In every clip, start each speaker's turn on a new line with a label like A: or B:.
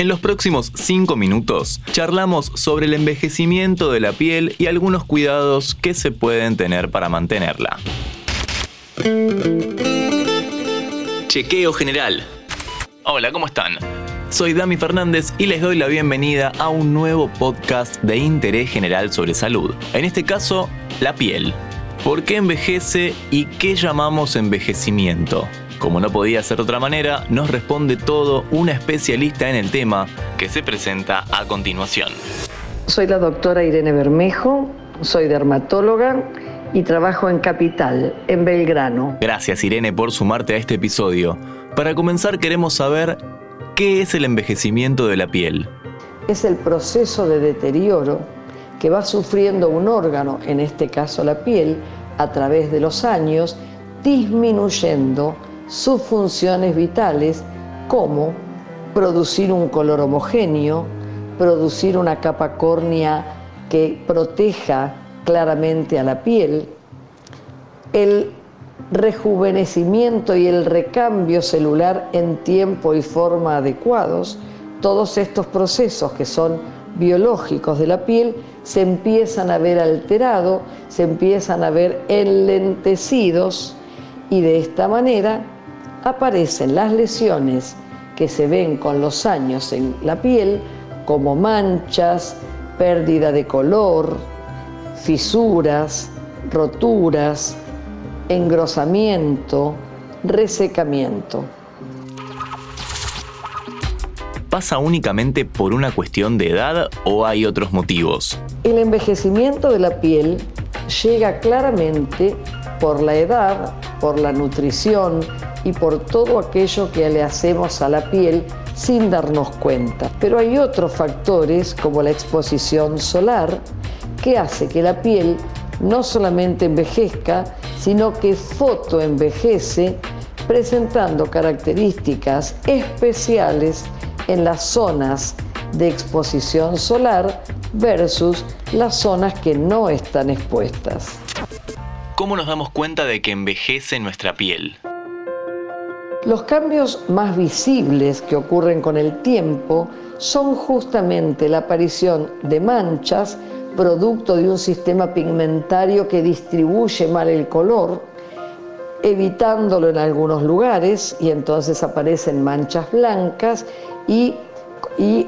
A: En los próximos 5 minutos charlamos sobre el envejecimiento de la piel y algunos cuidados que se pueden tener para mantenerla. Chequeo general. Hola, ¿cómo están? Soy Dami Fernández y les doy la bienvenida a un nuevo podcast de interés general sobre salud. En este caso, la piel. ¿Por qué envejece y qué llamamos envejecimiento? Como no podía ser de otra manera, nos responde todo una especialista en el tema que se presenta a continuación.
B: Soy la doctora Irene Bermejo, soy dermatóloga y trabajo en Capital, en Belgrano.
A: Gracias Irene por sumarte a este episodio. Para comenzar queremos saber ¿Qué es el envejecimiento de la piel?
B: Es el proceso de deterioro que va sufriendo un órgano, en este caso la piel, a través de los años, disminuyendo sus funciones vitales como producir un color homogéneo, producir una capa córnea que proteja claramente a la piel, el rejuvenecimiento y el recambio celular en tiempo y forma adecuados, todos estos procesos que son biológicos de la piel se empiezan a ver alterados, se empiezan a ver enlentecidos y de esta manera aparecen las lesiones que se ven con los años en la piel como manchas, pérdida de color, fisuras, roturas, engrosamiento, resecamiento.
A: ¿Pasa únicamente por una cuestión de edad o hay otros motivos?
B: El envejecimiento de la piel llega claramente por la edad, por la nutrición y por todo aquello que le hacemos a la piel sin darnos cuenta. Pero hay otros factores como la exposición solar que hace que la piel no solamente envejezca, sino que fotoenvejece presentando características especiales en las zonas de exposición solar versus las zonas que no están expuestas.
A: ¿Cómo nos damos cuenta de que envejece nuestra piel?
B: Los cambios más visibles que ocurren con el tiempo son justamente la aparición de manchas producto de un sistema pigmentario que distribuye mal el color, evitándolo en algunos lugares y entonces aparecen manchas blancas y,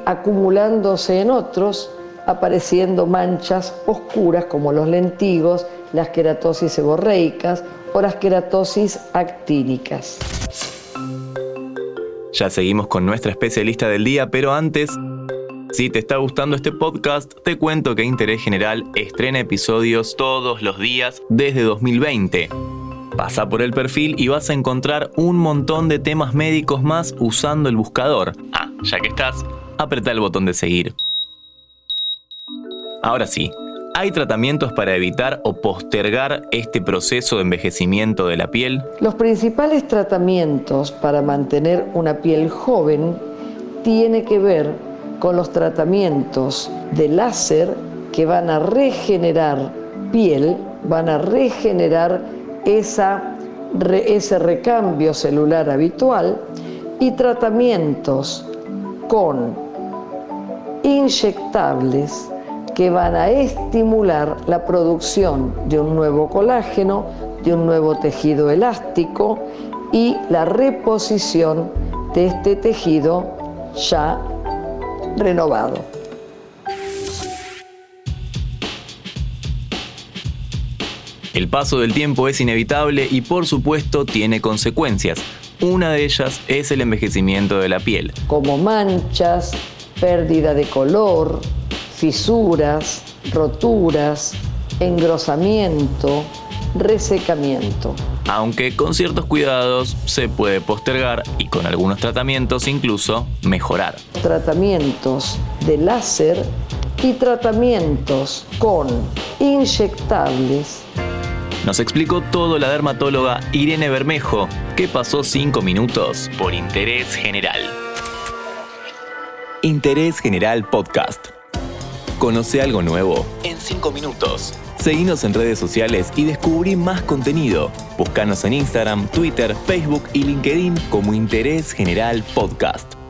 B: acumulándose en otros, apareciendo manchas oscuras como los lentigos, las queratosis seborreicas o las queratosis actíricas.
A: Ya seguimos con nuestra especialista del día, pero antes si te está gustando este podcast, te cuento que Interés General estrena episodios todos los días desde 2020. Pasa por el perfil y vas a encontrar un montón de temas médicos más usando el buscador. Ah, ya que estás, apretá el botón de seguir. Ahora sí, ¿hay tratamientos para evitar o postergar este proceso de envejecimiento de la piel?
B: Los principales tratamientos para mantener una piel joven tiene que ver con los tratamientos de láser que van a regenerar piel, van a regenerar ese recambio celular habitual y tratamientos con inyectables que van a estimular la producción de un nuevo colágeno, de un nuevo tejido elástico y la reposición de este tejido ya renovado.
A: El paso del tiempo es inevitable y por supuesto tiene consecuencias. Una de ellas es el envejecimiento de la piel.
B: Como manchas, pérdida de color, fisuras, roturas, engrosamiento, resecamiento.
A: Aunque con ciertos cuidados se puede postergar y con algunos tratamientos incluso mejorar.
B: Tratamientos de láser y tratamientos con inyectables.
A: Nos explicó todo la dermatóloga Irene Bermejo, que pasó 5 minutos por Interés General. Interés General Podcast. Conoce algo nuevo en 5 minutos. Seguinos en redes sociales y descubrí más contenido. Búscanos en Instagram, Twitter, Facebook y LinkedIn como Interés General Podcast.